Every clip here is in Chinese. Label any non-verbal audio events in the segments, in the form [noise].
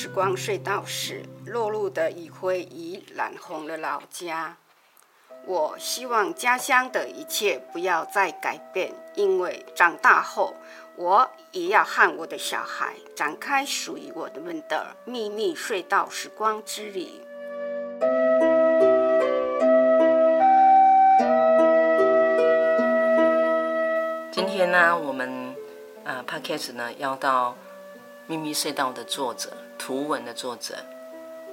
时光隧道时，落入的余晖已染红了老家。我希望家乡的一切不要再改变，因为长大后，我也要和我的小孩展开属于我们的秘密隧道时光之旅。今天呢，我们啊 Podcast 呢要到。秘密隧道的作者，图文的作者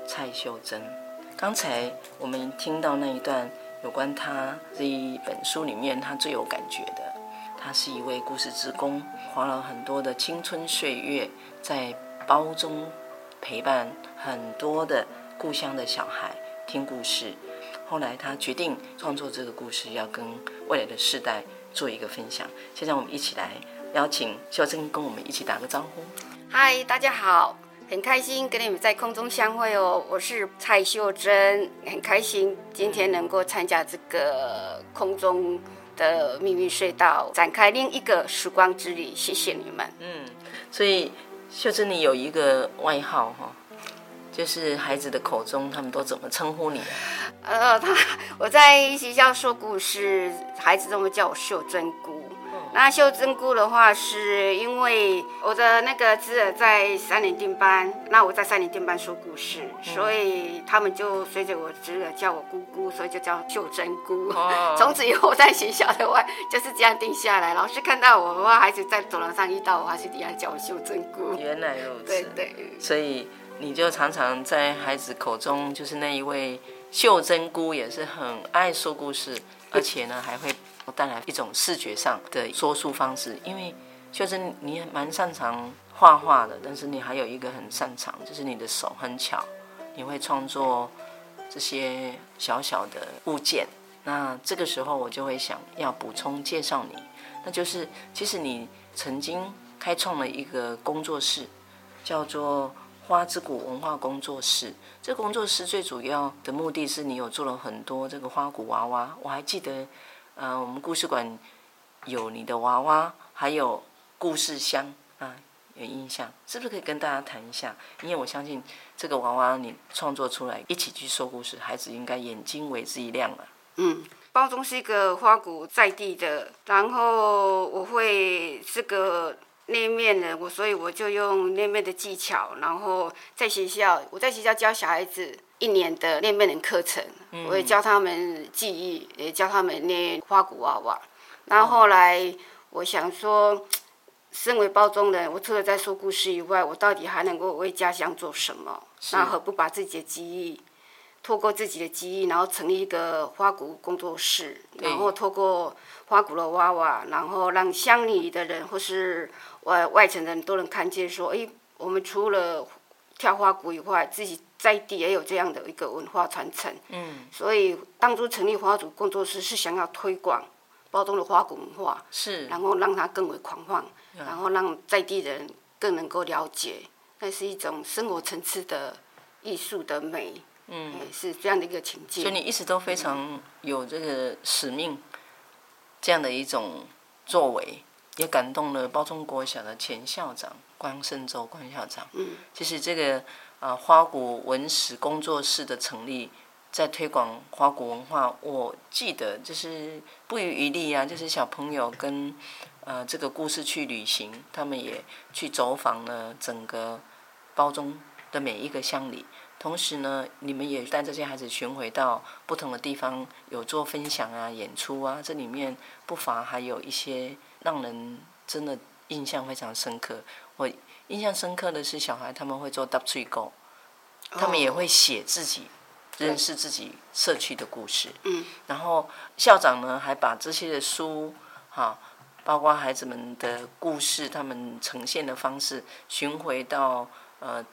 蔡秀珍。刚才我们听到那一段有关他这一本书里面，他最有感觉的，他是一位故事志工，花了很多的青春岁月在包中陪伴很多的故乡的小孩听故事。后来他决定创作这个故事，要跟未来的世代做一个分享。现在我们一起来邀请秀珍跟我们一起打个招呼。嗨，大家好，很开心跟你们在空中相会哦。我是蔡秀珍，很开心今天能够参加这个空中的秘密隧道，展开另一个时光之旅。谢谢你们。嗯，所以秀珍你有一个外号哈，就是孩子的口中他们都怎么称呼你？呃，他我在学校说故事，孩子都会叫我秀珍姑。那秀珍姑的话，是因为我的那个侄儿在三年定班，那我在三年定班说故事，所以他们就随着我侄儿叫我姑姑，所以就叫秀珍姑。[laughs] 从此以后在学校的话就是这样定下来。老师看到我的话，孩子在走廊上遇到我，还是一样叫我秀珍姑。原来如此。对对。所以你就常常在孩子口中就是那一位秀珍姑，也是很爱说故事，而且呢还会。我带来一种视觉上的说书方式，因为秀真你蛮擅长画画的，但是你还有一个很擅长，就是你的手很巧，你会创作这些小小的物件。那这个时候我就会想要补充介绍你，那就是其实你曾经开创了一个工作室，叫做花之谷文化工作室。这个工作室最主要的目的是你有做了很多这个花鼓娃娃，我还记得。嗯、我们故事馆有你的娃娃，还有故事箱啊，有印象，是不是可以跟大家谈一下？因为我相信这个娃娃你创作出来，一起去说故事，孩子应该眼睛为之一亮了。嗯，包装是一个花鼓在地的，然后我会这个捏面的，我所以我就用那面的技巧，然后在学校，我在学校教小孩子。一年的那面的课程，我也教他们技艺，也教他们捏花鼓娃娃。然后后来，我想说，身为包中人，我除了在说故事以外，我到底还能够为家乡做什么？那何不把自己的技艺，透过自己的技艺，然后成立一个花鼓工作室，然后透过花鼓的娃娃，然后让乡里的人或是外外城人都能看见，说，哎，我们除了跳花鼓以外，自己。在地也有这样的一个文化传承，嗯，所以当初成立花鼓工作室是想要推广褒忠的花鼓文化，是，然后让它更为狂放，嗯，然后让在地人更能够了解，那是一种生活层次的艺术的美，嗯，是这样的一个情境。所以你一直都非常有这个使命，这样的一种作为，也感动了包中国小的前校长关胜洲关校长。嗯，其实这个呃花鼓文史工作室的成立，在推广花鼓文化，我记得就是不遗余力啊，就是小朋友跟呃这个故事去旅行，他们也去走访了整个包中的每一个乡里。同时呢，你们也带这些孩子巡回到不同的地方，有做分享啊、演出啊。这里面不乏还有一些让人真的印象非常深刻。我印象深刻的是，小孩他们会做 double tree go，他们也会写自己认识自己社区的故事。嗯。然后校长呢，还把这些的书，哈，包括孩子们的故事，他们呈现的方式，巡回到呃。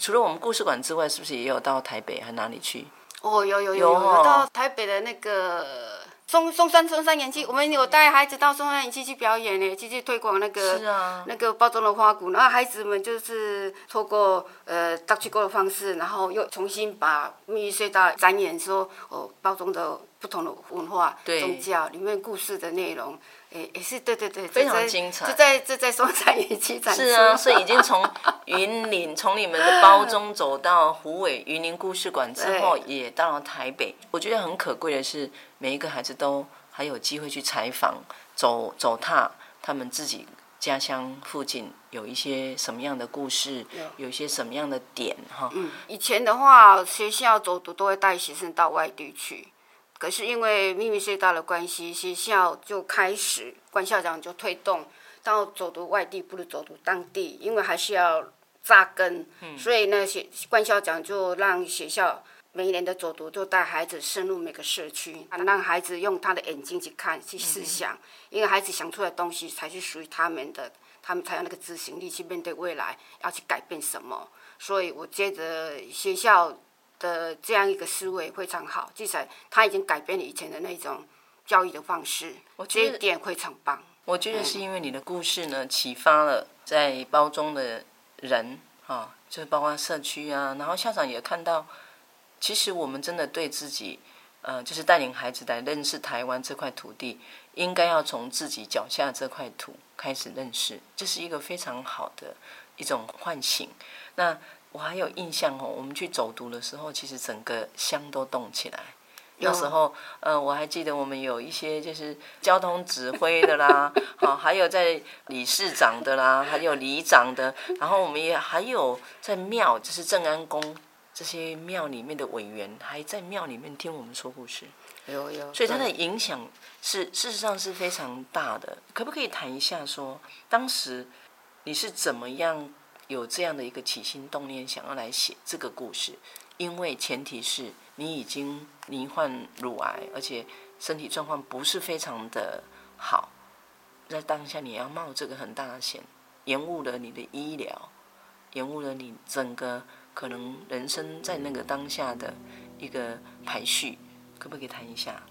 除了我们故事馆之外，是不是也有到台北还哪里去？哦，有有有有，有到台北的那个松松山松山演艺，我们有带孩子到松山演艺去表演呢，去去推广那个、啊、那个包装的花鼓。然后孩子们就是透过呃大曲过的方式，然后又重新把秘密隧道展演说哦包装的不同的文化宗教里面故事的内容。也也是对对对，非常精彩。就在就在松山演艺展。是啊，所以已经从云林，从你们的包中走到虎尾云林故事馆之后，也到了台北。我觉得很可贵的是，每一个孩子都还有机会去采访，走走踏他们自己家乡附近有一些什么样的故事，有一些什么样的点哈。嗯，以前的话，学校走读都会带学生到外地去。可是因为秘密隧道的关系，学校就开始关校长就推动到走读外地不如走读当地，因为还是要扎根。嗯、所以呢，学关校长就让学校每一年的走读就带孩子深入每个社区，让孩子用他的眼睛去看、去思想，嗯、因为孩子想出来的东西才是属于他们的，他们才有那个执行力去面对未来要去改变什么。所以我觉得学校。的这样一个思维非常好，至少他已经改变了以前的那种教育的方式，我觉得这一点非常棒。我觉得是因为你的故事呢，启发了在包中的人啊，就是包括社区啊，然后校长也看到，其实我们真的对自己，呃，就是带领孩子来认识台湾这块土地，应该要从自己脚下这块土开始认识，这是一个非常好的一种唤醒。那。我还有印象哦，我们去走读的时候，其实整个乡都动起来。那时候，呃，我还记得我们有一些就是交通指挥的啦，[laughs] 好，还有在理事长的啦，还有里长的，然后我们也还有在庙，就是正安宫这些庙里面的委员，还在庙里面听我们说故事。有有。所以它的影响是事实上是非常大的。可不可以谈一下说，当时你是怎么样？有这样的一个起心动念，想要来写这个故事，因为前提是你已经罹患乳癌，而且身体状况不是非常的好，在当下你要冒这个很大的险，延误了你的医疗，延误了你整个可能人生在那个当下的一个排序，可不可以谈一下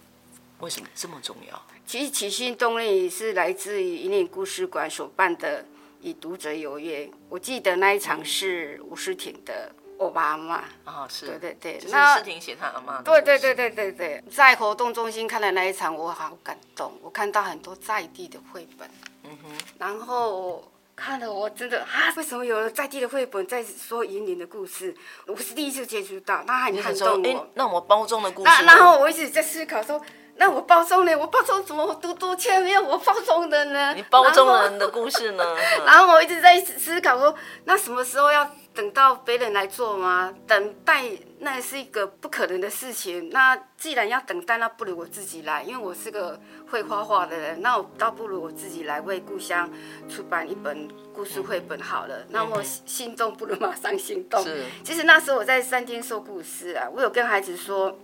为什么这么重要？其实起心动念是来自于引领故事馆所办的。与读者有约，我记得那一场是吴诗婷的我阿妈啊，是，对对对，那诗婷写她阿妈，对对对对对对，在活动中心看的那一场，我好感动，我看到很多在地的绘本，嗯哼，然后看了我真的啊，为什么有了在地的绘本在说云林的故事？我是第一次接触到，那很感动我。那我包装的故事，那然后我一直在思考说。那我包装呢？我包装怎么读读却没有我包装的呢？你包装人的故事呢？[laughs] 然后我一直在思考说，那什么时候要等到别人来做吗？等待那是一个不可能的事情。那既然要等待，那不如我自己来，因为我是个会画画的人。那我倒不如我自己来为故乡出版一本故事绘本好了。那么心动不如马上行动。是。其实那时候我在三天说故事啊，我有跟孩子说，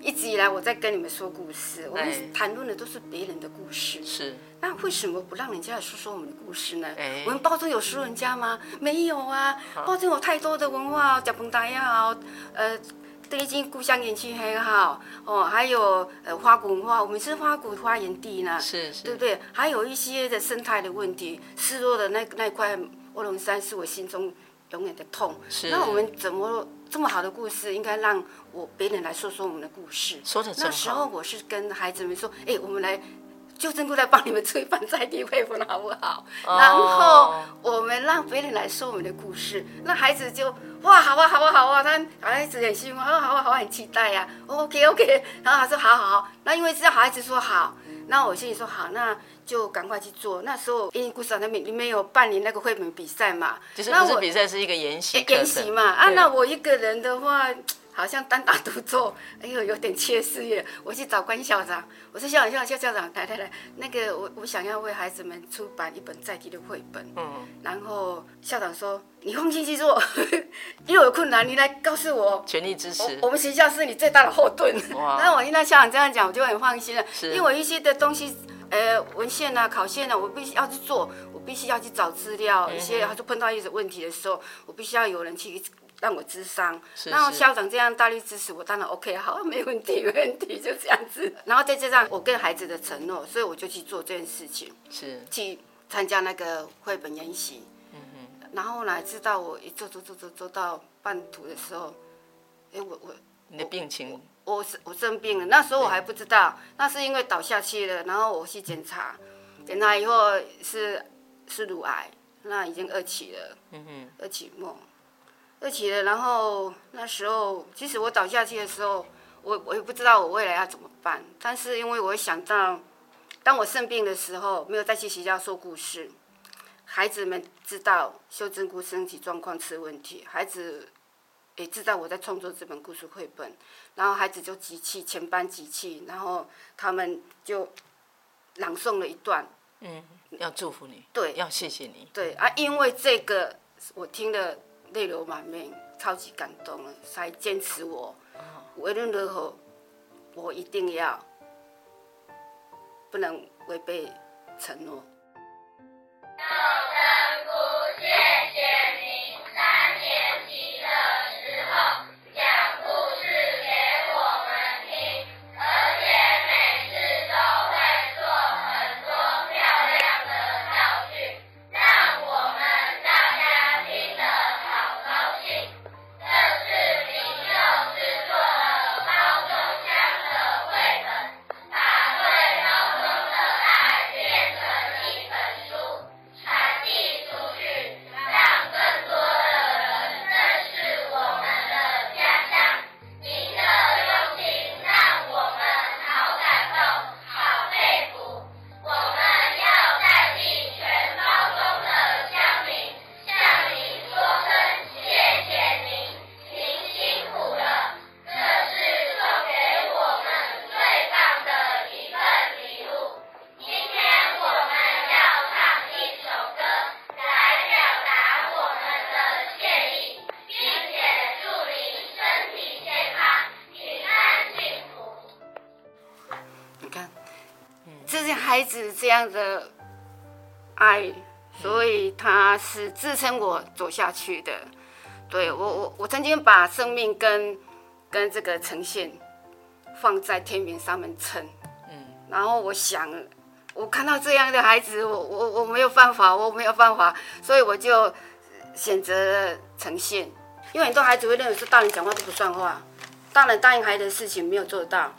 一直以来我在跟你们说故事，我们谈论的都是别人的故事。是。那为什么不让人家来说说我们的故事呢？欸、我们包中有输人家吗？没有啊，包中有太多的文化，脚本大也好，呃，对经故乡园区很好哦，还有呃花鼓文化，我们是花鼓发源地呢，是是，对不对？还有一些的生态的问题，失落的那那块卧龙山是我心中永远的痛。是，那我们怎么这么好的故事，应该让我别人来说说我们的故事？说的。那时候我是跟孩子们说，哎，我们来。秀珍菇来帮你们出一本在地绘本好不好？然后我们让别人来说我们的故事，那孩子就哇，好啊，好啊，好啊，他孩子很兴奋，好啊，好啊，好啊，很期待呀。OK OK，然后他说好好好，那因为知道孩子说好，那我心里说好，那就赶快去做。那时候因为故事里面里面有办理那个绘本比赛嘛，就是不是比赛是一个研习研习嘛啊，那我一个人的话。好像单打独斗，哎呦，有点缺失耶。我去找关校长，我说校长，校长，校长，来来来，那个我我想要为孩子们出版一本在地的绘本。嗯。然后校长说：“你放心去做，[laughs] 因为有困难，你来告诉我，全力支持。我，我们学校是你最大的后盾。”哇。[laughs] 那我听到校长这样讲，我就很放心了。是。因为我一些的东西，呃，文献啊、考线啊，我必须要去做，我必须要去找资料。一些他就碰到一些问题的时候，我必须要有人去。让我智商，然后校长这样大力支持我，当然 OK，好，[laughs] 没问题，没问题，就这样子。[laughs] 然后再加上我跟孩子的承诺，所以我就去做这件事情，是去参加那个绘本研习。嗯哼。然后呢，直到我一做做做做做到半途的时候，哎，我我你的病情，我我，我生病了，那时候我还不知道，那是因为倒下去了，然后我去检查，检查以后是是乳癌，那已经二期了，嗯哼，二期末。而且，然后那时候，其实我倒下去的时候，我我也不知道我未来要怎么办。但是因为我想到，当我生病的时候，没有再去学校说故事，孩子们知道秀珍姑身体状况出问题，孩子也知道我在创作这本故事绘本，然后孩子就集气，全班集气，然后他们就朗诵了一段。嗯，要祝福你。对，要谢谢你。对啊，因为这个我听了。泪流满面，超级感动了，才坚持我。无论如何，我一定要不能违背承诺。孩子这样的爱，所以他是支撑我走下去的。对，我，我我曾经把生命跟跟这个呈现放在天平上面称。嗯，然后我想，我看到这样的孩子，我我我没有办法，我没有办法，所以我就选择呈现。因为很多孩子会认为说大人讲话都不算话，大人答应孩子的事情没有做到。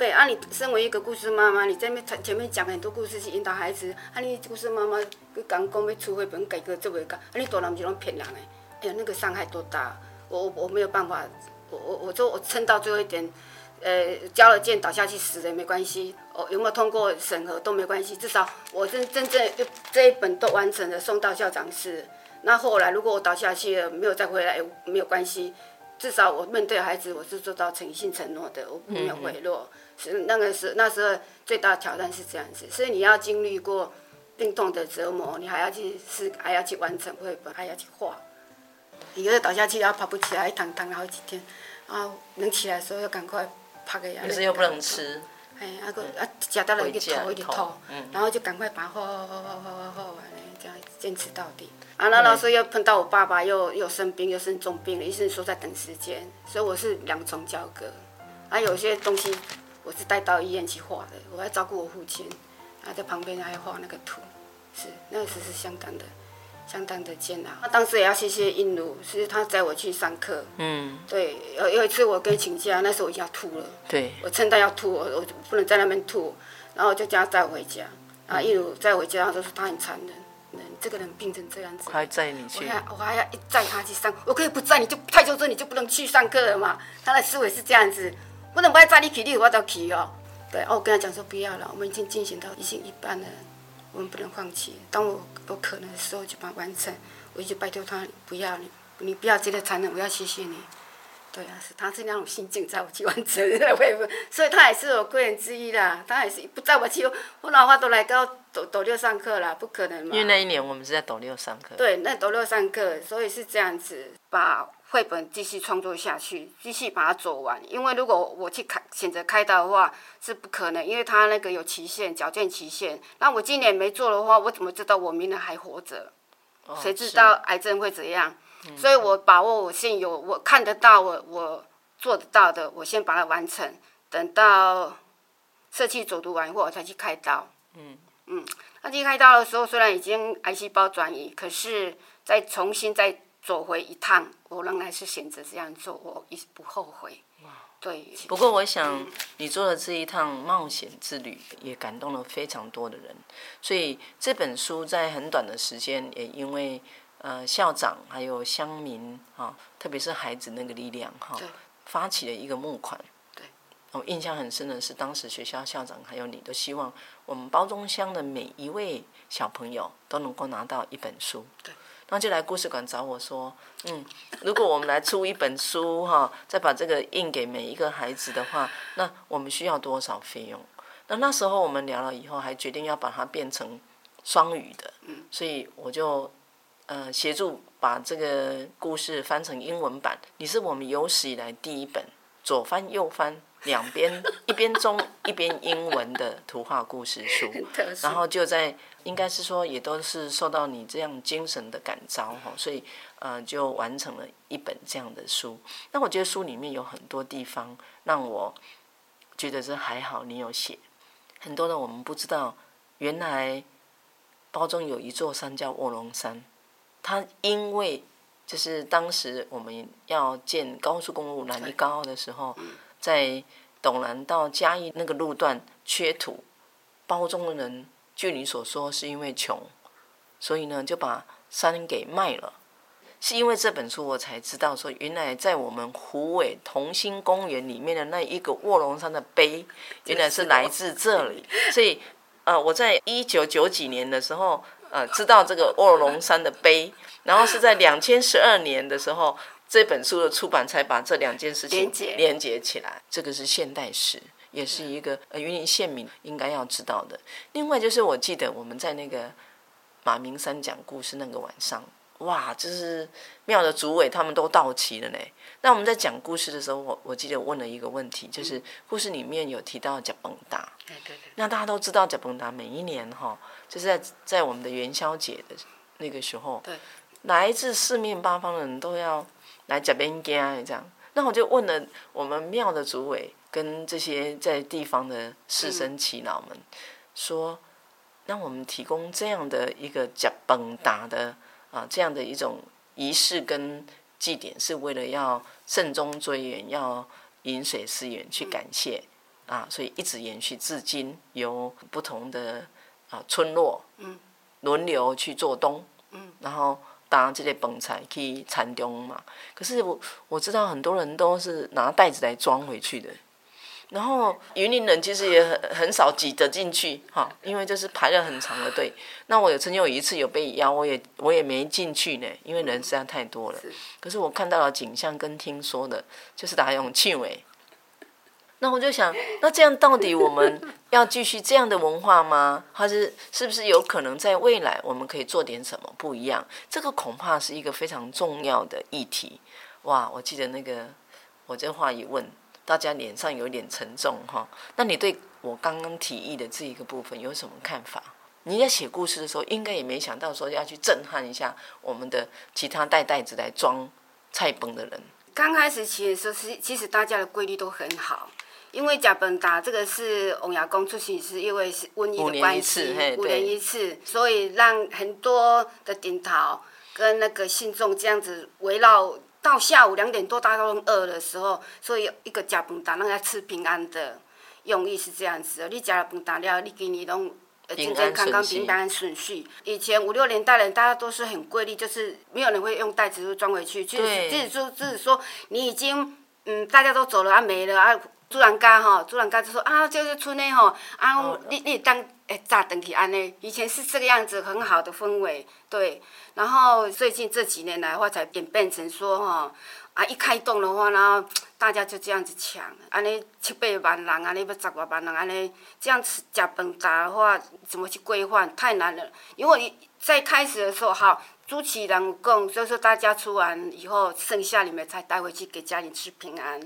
对啊，你身为一个故事妈妈，你在面前面讲很多故事去引导孩子。啊，你故事妈妈去讲讲要出绘本改革做袂到，啊，你大人就拢骗人诶。哎呀，那个伤害多大！我我我没有办法，我我我就我撑到最后一点，呃，交了件倒下去死了也没关系。哦，有没有通过审核都没关系，至少我真真正这一本都完成了，送到校长室。那后来如果我倒下去了，没有再回来也没有关系，至少我面对孩子我是做到诚信承诺的，我没有贿赂。是那个时那时候最大的挑战是这样子，所以你要经历过病痛的折磨，你还要去试，还要去完成绘本，还要去画。你有的倒下去，然后爬不起来，一躺躺了好几天，然后，能起来的时候要赶快趴个牙。可是又不能吃。哎，那个啊，夹到了一个头，一个头，然后就赶快把画画画画画画画完了，这样坚持到底。啊，那老师又碰到我爸爸又又生病，又生重病了，医生说在等时间，所以我是两重交割。啊，有些东西。我是带到医院去画的，我还照顾我父亲，他在旁边还画那个图，是那个时是相当的，相当的煎熬。他当时也要谢谢印度，是他载我去上课。嗯。对，有有一次我跟请假，那时候我已经要吐了。对。我撑到要吐，我我不能在那边吐，然后我就叫他载我回家，然后一路载回家，他就说他很残忍，人这个人病成这样子，还载你去，我还我还要一载他去上，我可以不载你就太纠正你就不能去上课了嘛。他的思维是这样子，不能不爱载你去，你我都去哦。对，哦，我跟他讲说不要了，我们已经进行到已经一半了，我们不能放弃。当我有可能的时候就把它完成，我一直拜托他不要你，你不要觉得残忍，我要谢谢你。对啊，是他是那种心境在我去完成，所以他也是我贵人之一啦。他也是不在我去，我老话都来到斗斗六上课啦，不可能嘛。因为那一年我们是在斗六上课。对，那斗六上课，所以是这样子，把绘本继续创作下去，继续把它走完。因为如果我去开选择开刀的话，是不可能，因为它那个有期限，矫健期限。那我今年没做的话，我怎么知道我明年还活着？谁、哦、知道癌症会怎样？所以我把握我现有，我看得到我我做得到的，我先把它完成。等到社区走读完以后，我才去开刀。嗯嗯，那去开刀的时候，虽然已经癌细胞转移，可是再重新再走回一趟，我仍然是选择这样做，我一不后悔。哇，对。不过我想，你做的这一趟冒险之旅，也感动了非常多的人。所以这本书在很短的时间，也因为。呃，校长还有乡民啊，特别是孩子那个力量哈，发起了一个募款。对，我印象很深的是，当时学校校长还有你都希望我们包中乡的每一位小朋友都能够拿到一本书。对，然后就来故事馆找我说，嗯，如果我们来出一本书哈，再把这个印给每一个孩子的话，那我们需要多少费用？那那时候我们聊了以后，还决定要把它变成双语的。所以我就。呃，协助把这个故事翻成英文版。你是我们有史以来第一本左翻右翻两边一边中一边英文的图画故事书。[laughs] 然后就在应该是说也都是受到你这样精神的感召哈，所以呃就完成了一本这样的书。那我觉得书里面有很多地方让我觉得这还好，你有写很多的我们不知道，原来包中有一座山叫卧龙山。它因为就是当时我们要建高速公路南一高的时候，在斗南到嘉义那个路段缺土，包中的人据你所说是因为穷，所以呢就把山给卖了。是因为这本书我才知道说，原来在我们湖尾同心公园里面的那一个卧龙山的碑，[laughs] 原来是来自这里。所以呃，我在一九九几年的时候。呃，知道这个卧龙山的碑，然后是在两千十二年的时候，这本书的出版才把这两件事情连接起来。这个是现代史，也是一个呃云林县民应该要知道的。另外就是我记得我们在那个马明山讲故事那个晚上，哇，就是庙的主委他们都到齐了呢。那我们在讲故事的时候，我我记得问了一个问题，就是故事里面有提到呷饭大，那大家都知道贾蹦达每一年哈。就是在在我们的元宵节的那个时候，对，来自四面八方的人都要来这边家这样。那我就问了我们庙的主委跟这些在地方的士绅耆老们，说，那我们提供这样的一个呷饭大的啊这样的一种仪式跟祭典，是为了要慎终追远，要饮水思源去感谢啊，所以一直延续至今，由不同的。啊，村落，嗯，轮流去做东，嗯，然后搭这些饭菜去餐中嘛。可是我我知道很多人都是拿袋子来装回去的，然后云林人其实也很很少挤得进去哈，因为就是排了很长的队。那我有曾经有一次有被邀，我也我也没进去呢，因为人实在太多了。可是我看到了景象跟听说的，就是大家用气味。那我就想，那这样到底我们要继续这样的文化吗？还是是不是有可能在未来我们可以做点什么不一样？这个恐怕是一个非常重要的议题。哇，我记得那个我这话一问，大家脸上有点沉重哈。那你对我刚刚提议的这一个部分有什么看法？你在写故事的时候，应该也没想到说要去震撼一下我们的其他带袋子来装菜崩的人。刚开始写的时候，其其实大家的规律都很好。因为呷饭大这个是王爷公出席，是因为是瘟疫的关系，五年一次，所以让很多的顶头跟那个信众这样子围绕到下午两点多，大家都饿的时候，所以一个呷饭大让他吃平安的。用意是这样子，你吃了饭大了，你今年拢健健康康、平安顺序。以前五六年代人，大家都是很规律，就是没有人会用袋子装回去，就是就是说，就是说你已经嗯，大家都走了啊，没了啊，主人家吼，主人家就说啊，就是村内吼啊，你你当诶炸灯去安尼，以前是这个样子，很好的氛围，对。然后最近这几年来的话，才演变成说吼。啊！一开动的话，然后大家就这样子抢，安尼七八万人，安尼要十外万人，安尼这样吃吃饭大的话，怎么去规范？太难了。因为你在开始的时候，好，主持人讲，就是说大家出完以后，剩下你们才带回去给家里吃平安。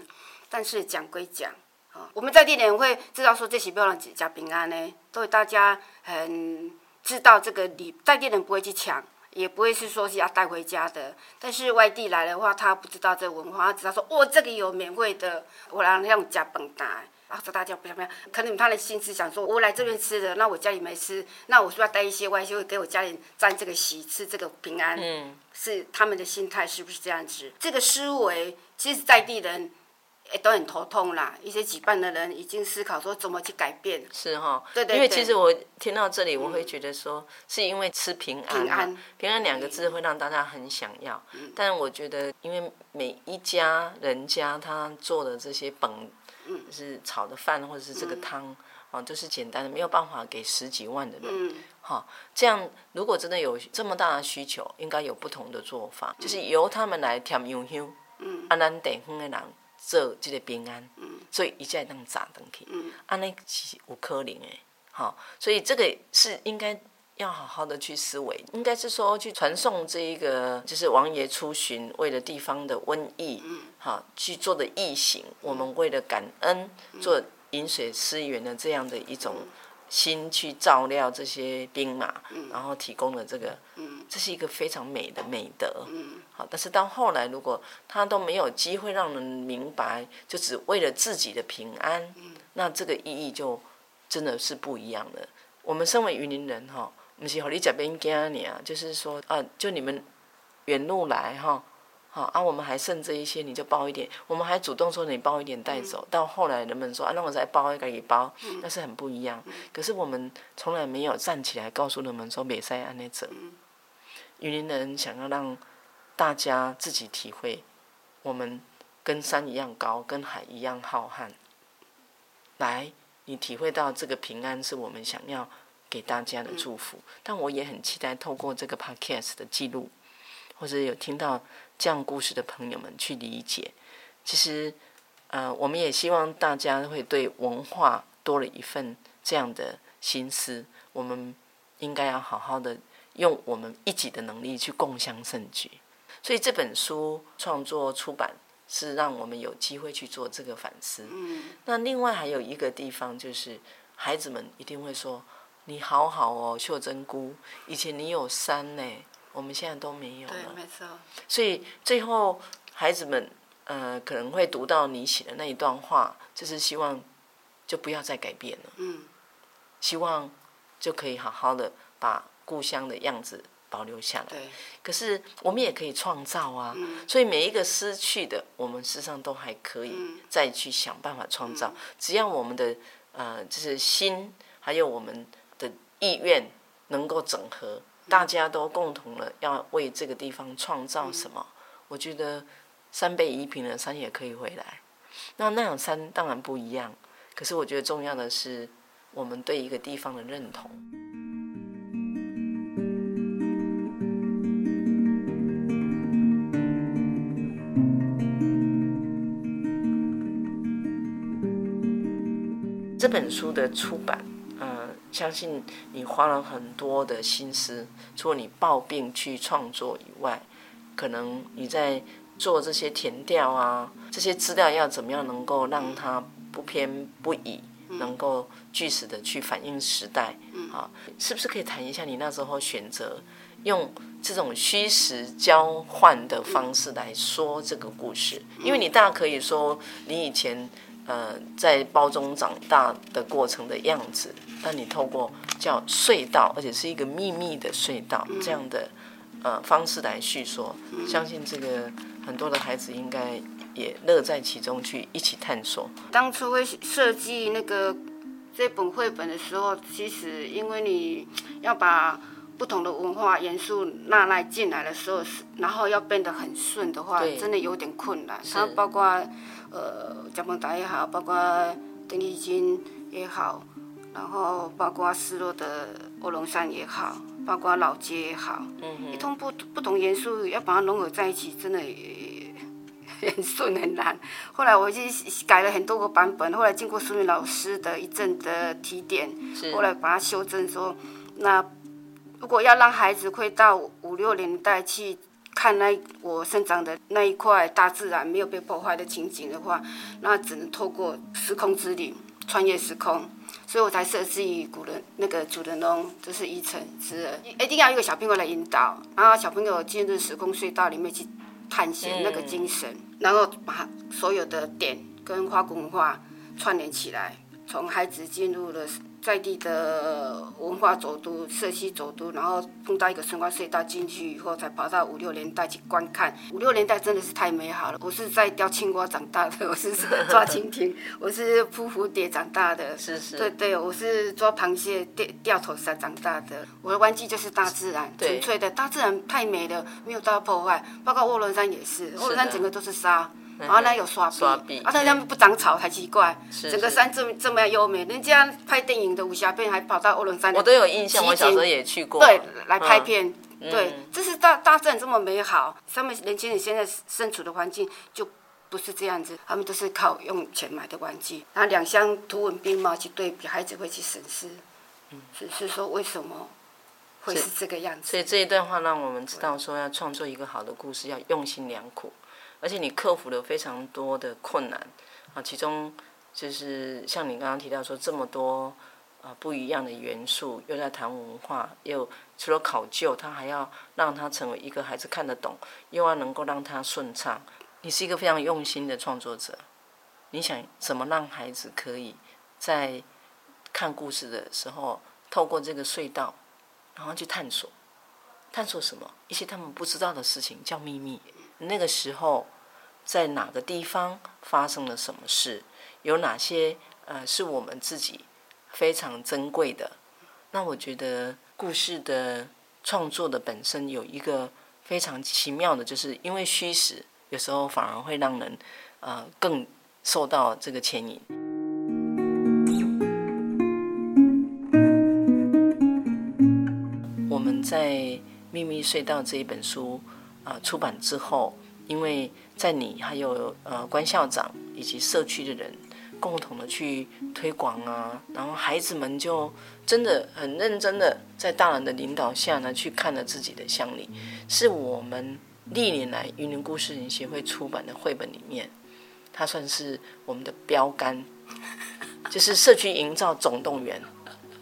但是讲归讲，啊，我们在地人会知道说这些不要让家平安呢，所以大家很知道这个礼，在地人不会去抢。也不会是说是要带回家的，但是外地来的话，他不知道这个文化，他知道说哦，这里有免费的，我让让家蹦大，然后说大家不要不要，可能他的心思想说，我来这边吃的，那我家里没吃，那我是不是要带一些外馅给我家里沾这个喜，吃这个平安，嗯，是他们的心态是不是这样子？这个思维，其实在地人。哎，都很头痛啦！一些举办的人已经思考说怎么去改变。是哈、哦，对对对。因为其实我听到这里，我会觉得说，嗯、是因为吃平安，平安，平安两个字会让大家很想要。嗯、但我觉得，因为每一家人家他做的这些本，嗯，是炒的饭或者是这个汤，嗯、啊，都、就是简单的，没有办法给十几万的人。嗯。这样如果真的有这么大的需求，应该有不同的做法，嗯、就是由他们来填用香，嗯，安南地方的人。做这个平安，所以一再当砸登去，安尼是有可能的，好，所以这个是应该要好好的去思维，应该是说去传送这一个，就是王爷出巡为了地方的瘟疫，好去做的义行，我们为了感恩做饮水思源的这样的一种。心去照料这些兵马，然后提供了这个，这是一个非常美的美德。好，但是到后来，如果他都没有机会让人明白，就只为了自己的平安，那这个意义就真的是不一样的。我们身为云林人，哈，不是和你这边讲你啊，就是说啊，就你们远路来，哈。好啊，我们还剩这一些，你就包一点。我们还主动说你包一点带走。嗯、到后来人们说啊，那我再包一个，也包，嗯、那是很不一样。嗯、可是我们从来没有站起来告诉人们说，别再按那走。云林人想要让大家自己体会，我们跟山一样高，跟海一样浩瀚。来，你体会到这个平安是我们想要给大家的祝福。嗯、但我也很期待透过这个 podcast 的记录，或者有听到。这样故事的朋友们去理解，其实，呃，我们也希望大家会对文化多了一份这样的心思。我们应该要好好的用我们一己的能力去共襄盛举。所以这本书创作出版是让我们有机会去做这个反思。嗯。那另外还有一个地方就是，孩子们一定会说：“你好好哦，秀珍姑，以前你有山呢。”我们现在都没有了，对，没错。所以最后孩子们，呃，可能会读到你写的那一段话，就是希望就不要再改变了。嗯。希望就可以好好的把故乡的样子保留下来。对。可是我们也可以创造啊。嗯。所以每一个失去的，我们事实上都还可以再去想办法创造。嗯。只要我们的呃，就是心，还有我们的意愿能够整合。大家都共同的要为这个地方创造什么？我觉得山被移平了，山也可以回来。那那样山当然不一样，可是我觉得重要的是我们对一个地方的认同。这本书的出版。相信你花了很多的心思，除了你抱病去创作以外，可能你在做这些填调啊，这些资料要怎么样能够让它不偏不倚，能够据实的去反映时代啊？是不是可以谈一下你那时候选择用这种虚实交换的方式来说这个故事？因为你大可以说你以前。呃，在包中长大的过程的样子，但你透过叫隧道，而且是一个秘密的隧道这样的呃方式来叙说，相信这个很多的孩子应该也乐在其中，去一起探索。当初会设计那个这本绘本的时候，其实因为你要把不同的文化元素纳来进来的时候，然后要变得很顺的话，真的有点困难。它包括呃，加蓬达也好，包括邓丽君也好，然后包括失落的卧龙山也好，包括老街也好，嗯，一通不不同元素要把它融合在一起，真的也 [laughs] 很顺很难。后来我已经改了很多个版本，后来经过苏敏老师的一阵的提点，后来把它修正说，那。如果要让孩子回到五六年代去看那我生长的那一块大自然没有被破坏的情景的话，那只能透过时空之旅穿越时空，所以我才设计古人那个主人翁就是一层之儿，一定要一个小朋友来引导，然后小朋友进入时空隧道里面去探险那个精神，然后把所有的点跟花鼓文化串联起来，从孩子进入了。在地的文化走读、社区走读，然后碰到一个神话隧道进去以后，才跑到五六年代去观看。五六年代真的是太美好了。我是在钓青蛙长大的，我是 [laughs] 抓蜻蜓，我是扑蝴蝶长大的。是是。对对，我是抓螃蟹、钓钓头山长大的。我的玩具就是大自然，纯粹的大自然太美了，没有遭到破坏。包括卧龙山也是，卧龙山整个都是沙。然后呢，有刷壁，刷壁啊，他们不长草才奇怪。整个山这么这么优美，人家拍电影的武侠片还跑到卧龙山。我都有印象，我小时候也去过。对，来拍片，对，这是大大自然这么美好，上面年轻人现在身处的环境就不是这样子，他们都是靠用钱买的玩具，然后两相图文并茂去对比，孩子会去审视，是是说为什么会是这个样子。所以这一段话让我们知道，说要创作一个好的故事，要用心良苦。而且你克服了非常多的困难啊，其中就是像你刚刚提到说这么多啊不一样的元素，又在谈文化，又除了考究，他还要让他成为一个孩子看得懂，又要能够让他顺畅。你是一个非常用心的创作者，你想怎么让孩子可以在看故事的时候，透过这个隧道，然后去探索，探索什么？一些他们不知道的事情，叫秘密。那个时候。在哪个地方发生了什么事？有哪些呃是我们自己非常珍贵的？那我觉得故事的创作的本身有一个非常奇妙的，就是因为虚实，有时候反而会让人呃更受到这个牵引。我们在《秘密隧道》这一本书啊、呃、出版之后。因为在你还有呃关校长以及社区的人共同的去推广啊，然后孩子们就真的很认真的在大人的领导下呢，去看了自己的乡里，是我们历年来云林故事人协会出版的绘本里面，它算是我们的标杆，就是社区营造总动员。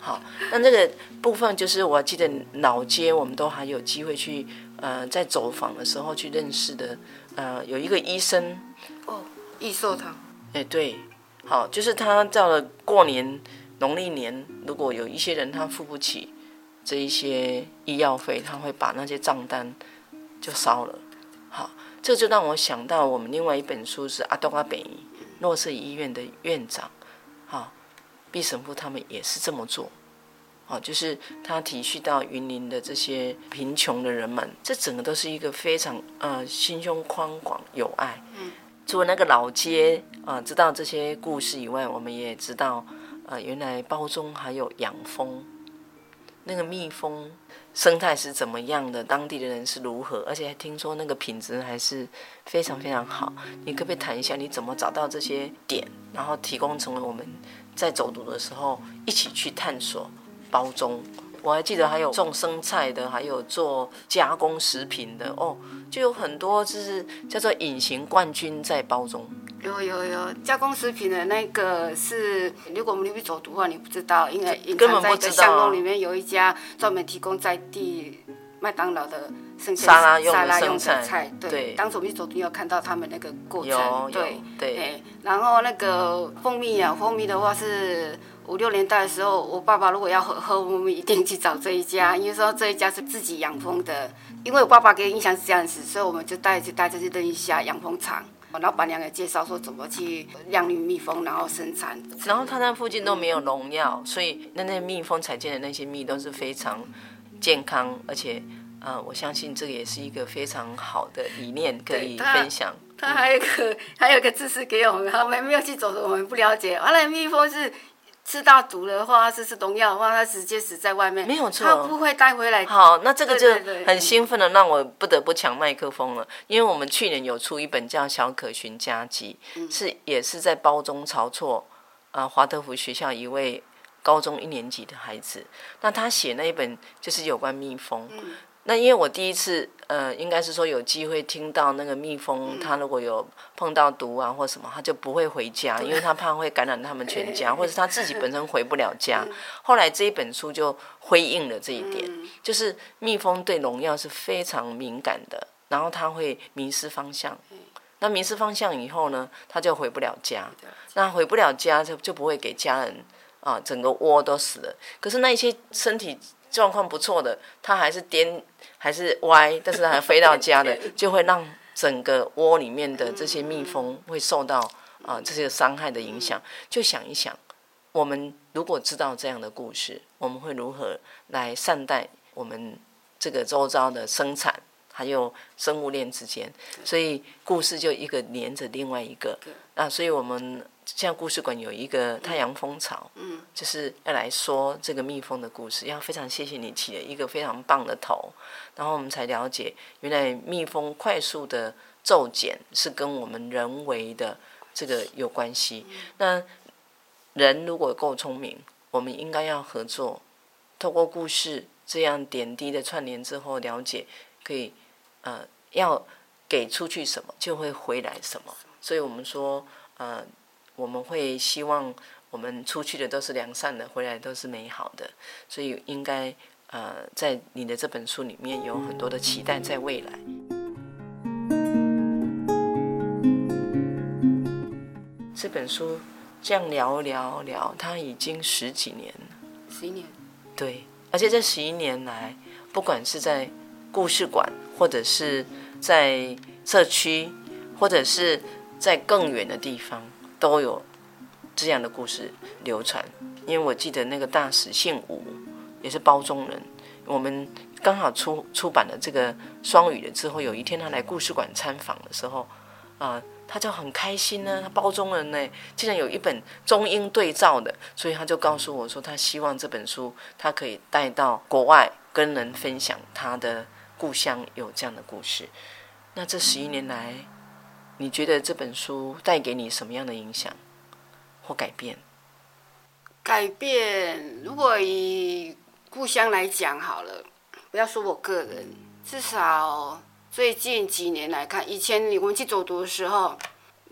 好，那这个部分就是我记得老街，我们都还有机会去。呃，在走访的时候去认识的，呃，有一个医生，哦，益寿堂，哎，对，好，就是他到了过年农历年，如果有一些人他付不起这一些医药费，他会把那些账单就烧了。好，这就让我想到我们另外一本书是阿东阿北诺瑟医院的院长，好，毕神父他们也是这么做。哦，就是他体恤到云林的这些贫穷的人们，这整个都是一个非常呃心胸宽广有爱。嗯，除了那个老街啊、呃，知道这些故事以外，我们也知道呃，原来包中还有养蜂，那个蜜蜂生态是怎么样的，当地的人是如何，而且还听说那个品质还是非常非常好。你可不可以谈一下你怎么找到这些点，然后提供成为我们在走读的时候一起去探索？褒忠，我还记得还有种生菜的，还有做加工食品的哦，就有很多就是叫做隐形冠军在包中。有有有加工食品的那个是，如果我们那边走读的话，你不知道，因为隐藏在一个巷弄里面有一家专门提供在地麦当劳的生菜沙拉用沙拉用的菜。对，对当时我们去走读有看到他们那个过程。对对。然后那个蜂蜜啊，蜂蜜的话是。五六年代的时候，我爸爸如果要喝喝，我们一定去找这一家，[laughs] 因为说这一家是自己养蜂的。因为我爸爸给我印象是这样子，所以我们就带去带着去认一下养蜂场。老板娘也介绍说怎么去养育蜜蜂，然后生产。然后他那附近都没有农药，所以那那蜜蜂采进的那些蜜都是非常健康，而且呃，我相信这个也是一个非常好的理念可以分享。他，还有一个、[laughs] 嗯、还有一个知识给我们，我们没有去走的，我们不了解。完了，蜜蜂是。吃到毒的话，是吃农药的话，他直接死在外面。没有错，他不会带回来。好，那这个就很兴奋的让我不得不抢麦克风了，因为我们去年有出一本叫《小可寻家记》，嗯，是也是在包中潮措，啊，华德福学校一位高中一年级的孩子，那他写那一本就是有关蜜蜂。嗯那因为我第一次，呃，应该是说有机会听到那个蜜蜂，它如果有碰到毒啊或什么，它就不会回家，因为它怕会感染他们全家，或者是它自己本身回不了家。[laughs] 后来这一本书就回应了这一点，就是蜜蜂对农药是非常敏感的，然后它会迷失方向。那迷失方向以后呢，它就回不了家。那回不了家就就不会给家人啊，整个窝都死了。可是那一些身体。状况不错的，它还是颠还是歪，但是还飞到 [laughs] 家的，就会让整个窝里面的这些蜜蜂会受到啊、呃、这些伤害的影响。就想一想，我们如果知道这样的故事，我们会如何来善待我们这个周遭的生产，还有生物链之间？所以故事就一个连着另外一个啊，所以我们。像故事馆有一个太阳蜂巢，嗯，就是要来说这个蜜蜂的故事。要非常谢谢你起了一个非常棒的头，然后我们才了解，原来蜜蜂快速的骤减是跟我们人为的这个有关系。那人如果够聪明，我们应该要合作，透过故事这样点滴的串联之后，了解可以呃要给出去什么，就会回来什么。所以我们说呃。我们会希望我们出去的都是良善的，回来都是美好的，所以应该呃，在你的这本书里面有很多的期待在未来。这本书这样聊聊聊，它已经十几年了。十一年。对，而且这十一年来，不管是在故事馆，或者是在社区，或者是在更远的地方。都有这样的故事流传，因为我记得那个大使姓吴，也是包中人。我们刚好出出版了这个双语的之后，有一天他来故事馆参访的时候，啊、他就很开心呢。他包中人呢，竟然有一本中英对照的，所以他就告诉我说，他希望这本书他可以带到国外跟人分享他的故乡有这样的故事。那这十一年来。你觉得这本书带给你什么样的影响或改变？改变，如果以故乡来讲好了，不要说我个人，至少最近几年来看，以前我们去走读的时候，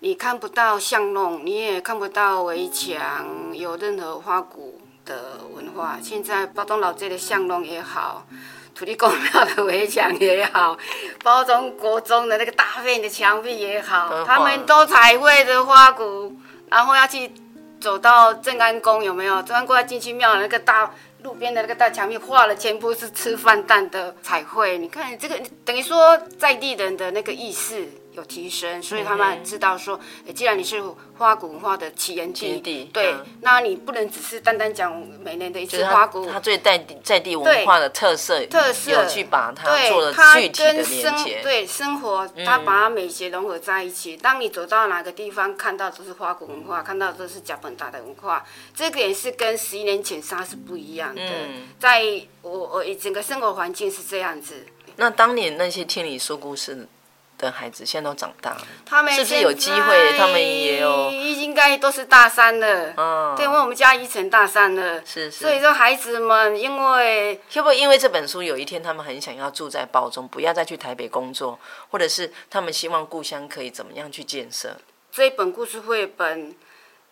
你看不到巷弄，你也看不到围墙，有任何花鼓的文化。现在褒忠老街的巷弄也好。[laughs] 土地公庙的围墙也好，包中国中的那个大片的墙壁也好，他们都彩绘的花鼓，然后要去走到正安宫，有没有？正安宫要进去庙的那个大路边的那个大墙壁画了全部是吃饭蛋的彩绘，你看这个等于说在地人的那个意识。有提升，所以他们知道说，欸、既然你是花鼓文化的起源地，地，对、嗯，那你不能只是单单讲每年的一次花鼓，它最在地在地文化的特色，特色有去把它做了具体的连接，对生活，它把它美学融合在一起、嗯。当你走到哪个地方，看到都是花鼓文化，看到都是甲本达的文化，这个也是跟十一年前它是不一样的。嗯、在我我整个生活环境是这样子。那当年那些听你说故事的孩子现在都长大了，他们是不是有机会？他们也有，应该都是大三了。嗯，对，因为我们家一成大三了，是是。所以说孩子们，因为会不会因为这本书，有一天他们很想要住在包中，不要再去台北工作，或者是他们希望故乡可以怎么样去建设？这一本故事绘本，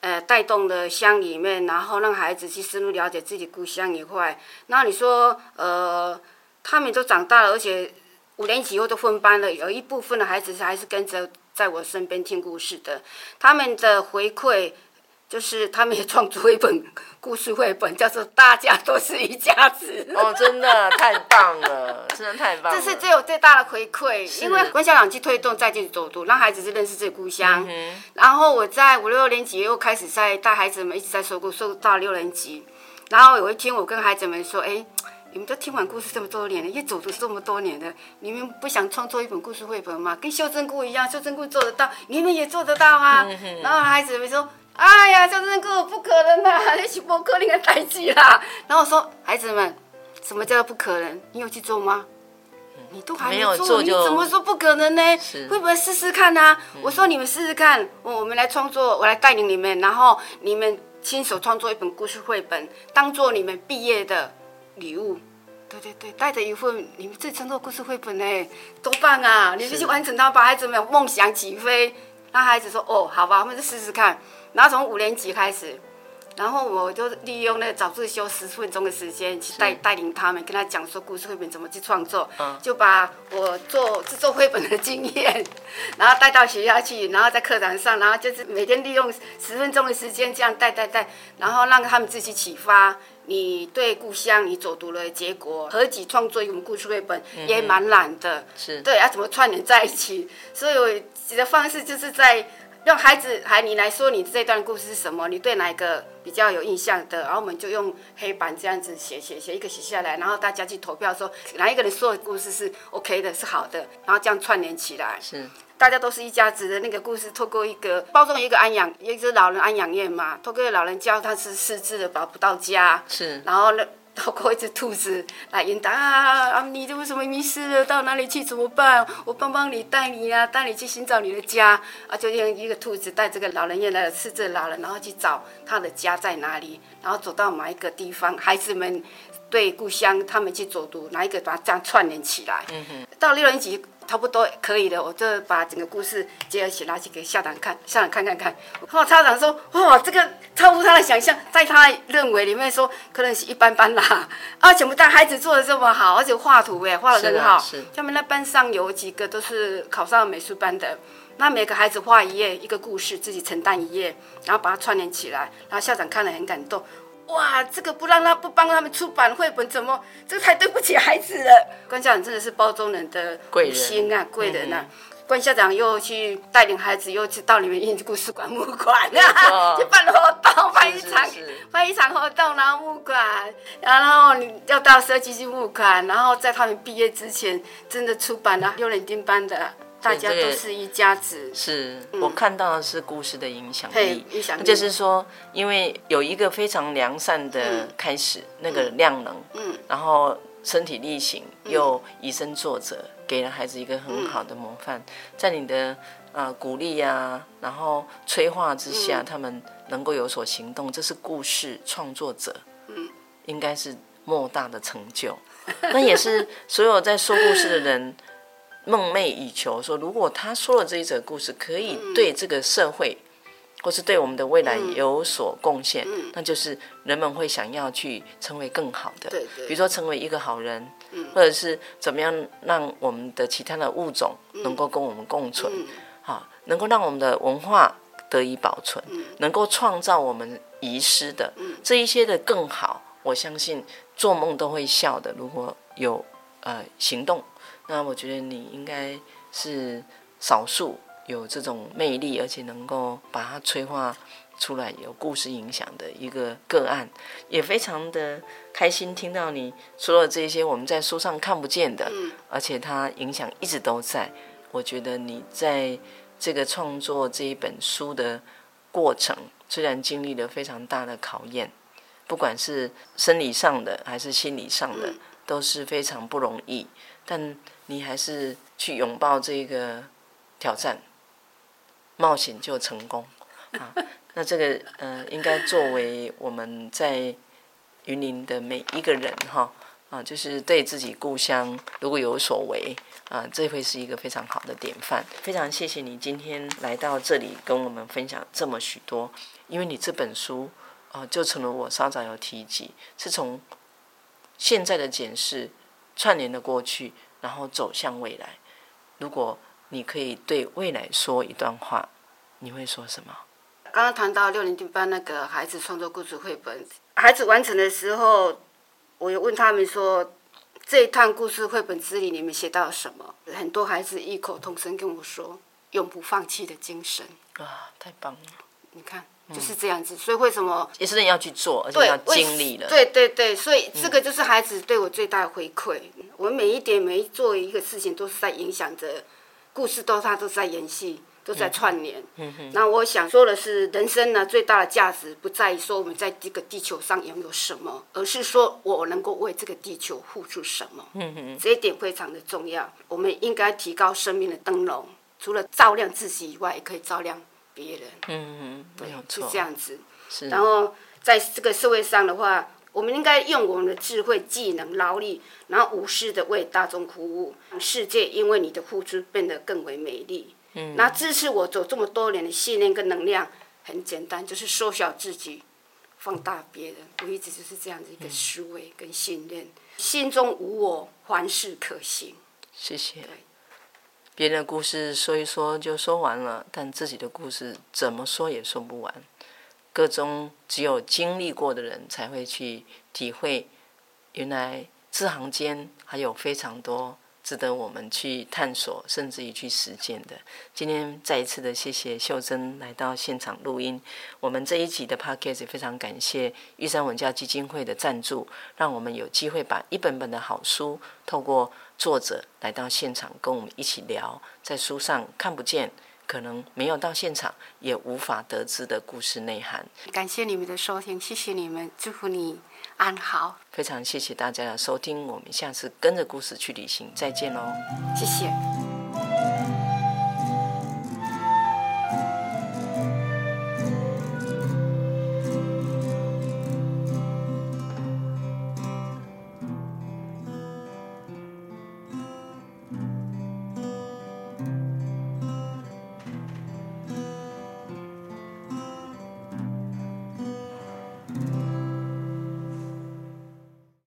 呃，带动了乡里面，然后让孩子去深入了解自己故乡一块。那你说，呃，他们都长大了，而且。五年级以后都分班了，有一部分的孩子还是跟着在我身边听故事的。他们的回馈就是他们也创作一本故事绘本，叫做《大家都是一家子》。哦，真的太棒了，真的太棒了！这是最有最大的回馈，因为关校长去推动在地走读，让孩子是认识这个故乡。嗯、然后我在五六年级又开始在带孩子们一直在说故事，说到六年级。然后有一天我跟孩子们说：“哎，你们都听完故事这么多年了，也走读这么多年了，你们不想创作一本故事绘本吗？跟秀珍菇一样，秀珍菇做得到，你们也做得到啊！”嗯、[laughs] 然后孩子们说。哎呀，秀珍菇不可能啦，那是不可能的代志啦。然后我说，孩子们，什么叫不可能？你有去做吗？你都还没有做就你怎么说不可能呢？是会不会试试看呢、啊？嗯、我说你们试试看，我我们来创作，我来带领你们，然后你们亲手创作一本故事绘本，当做你们毕业的礼物。对对对，带着一份你们自己创作故事绘本呢，多棒啊！你们去完成它，把孩子们梦想起飞。让孩子说：“哦，好吧，我们就试试看。”然后从五年级开始，然后我就利用那个早自修十分钟的时间去带带领他们，跟他讲说故事绘本怎么去创作，嗯、就把我做制作绘本的经验，然后带到学校去，然后在课堂上，然后就是每天利用十分钟的时间这样带带带，然后让他们自己启发。你对故乡你走读了，结果合集创作一本故事绘本也蛮难的，是对，要怎么串联在一起？[laughs] 所以我的方式就是在。用孩子，还你来说，你这段故事是什么？你对哪一个比较有印象的？然后我们就用黑板这样子写写写一个写下来，然后大家去投票说哪一个人说的故事是 OK 的，是好的，然后这样串联起来。是，大家都是一家子的那个故事，透过一个包装一个安养，一只老人安养院嘛，透过老人教他是失智的，找不到家。是，然后呢？透过一只兔子来引导啊，啊，你为什么迷失了？到哪里去？怎么办？我帮帮你，带你啊，带你去寻找你的家啊！就用一个兔子带这个老人院来吃这老人，然后去找他的家在哪里，然后走到某一个地方，孩子们对故乡，他们去走读，哪一个把它这样串联起来。嗯哼。到六年级。差不多可以的，我就把整个故事结合起来，去给校长看，校长看看看。后校长说：“哇，这个超乎他的想象，在他认为里面说可能是一般般啦。[laughs] 啊，想不但孩子做的这么好，而且画图哎，画的很好。他们那班上有几个都是考上美术班的，那每个孩子画一页一个故事，自己承担一页，然后把它串联起来。然后校长看了很感动。”哇，这个不让他不帮他们出版绘本，怎么这太对不起孩子了？关校长真的是包中人的贵心啊，贵人啊！关校长又去带领孩子，又去到你们印故事馆、木馆啊，去办活动，办一场办一场活动，然后木馆，然后你要到设计去木馆，然后在他们毕业之前，真的出版了六年丁班的。大家都是一家子，是、嗯、我看到的是故事的影响力，影响力。就是说，因为有一个非常良善的开始，嗯、那个量能，嗯，然后身体力行，又以身作则，嗯、给了孩子一个很好的模范，在你的呃鼓励呀、啊，然后催化之下，嗯、他们能够有所行动，这是故事创作者，嗯，应该是莫大的成就，那也是所有在说故事的人。梦寐以求说，如果他说了这一则故事，可以对这个社会，或是对我们的未来有所贡献，那就是人们会想要去成为更好的。比如说成为一个好人，或者是怎么样让我们的其他的物种能够跟我们共存，好，能够让我们的文化得以保存，能够创造我们遗失的这一些的更好。我相信做梦都会笑的，如果有呃行动。那我觉得你应该是少数有这种魅力，而且能够把它催化出来，有故事影响的一个个案，也非常的开心听到你说了这些我们在书上看不见的，而且它影响一直都在。我觉得你在这个创作这一本书的过程，虽然经历了非常大的考验，不管是生理上的还是心理上的，都是非常不容易，但。你还是去拥抱这个挑战，冒险就成功啊！[laughs] 那这个呃，应该作为我们在云林的每一个人哈啊，就是对自己故乡如果有所为啊，这会是一个非常好的典范。非常谢谢你今天来到这里跟我们分享这么许多，因为你这本书啊，就成了我稍早有提及，是从现在的检视串联的过去。然后走向未来。如果你可以对未来说一段话，你会说什么？刚刚谈到六年级班那个孩子创作故事绘本，孩子完成的时候，我有问他们说，这一趟故事绘本之旅你们学到了什么？很多孩子异口同声跟我说，永不放弃的精神。啊，太棒了！你看。就是这样子，所以为什么也是人要去做，而且要经历了。对对对，所以这个就是孩子对我最大的回馈。嗯、我每一点每一做一个事情，都是在影响着故事，都他都在演戏，都在串联。嗯哼。那我想说的是，人生呢最大的价值不在于说我们在这个地球上拥有什么，而是说我能够为这个地球付出什么。嗯哼。这一点非常的重要，我们应该提高生命的灯笼，除了照亮自己以外，也可以照亮。别人，嗯嗯，没有错，是这样子。是，然后在这个社会上的话，我们应该用我们的智慧、技能、劳力，然后无私的为大众服务，世界因为你的付出变得更为美丽。嗯，那支持我走这么多年的信念跟能量，很简单，就是缩小自己，放大别人。我一直就是这样子一个思维跟信念，嗯、心中无我，凡事可行。谢谢。别人的故事说一说就说完了，但自己的故事怎么说也说不完。个中只有经历过的人才会去体会，原来这行间还有非常多值得我们去探索，甚至于去实践的。今天再一次的谢谢秀珍来到现场录音。我们这一集的 podcast 也非常感谢玉山文教基金会的赞助，让我们有机会把一本本的好书透过。作者来到现场跟我们一起聊，在书上看不见，可能没有到现场也无法得知的故事内涵。感谢你们的收听，谢谢你们，祝福你安好。非常谢谢大家的收听，我们下次跟着故事去旅行，再见喽，谢谢。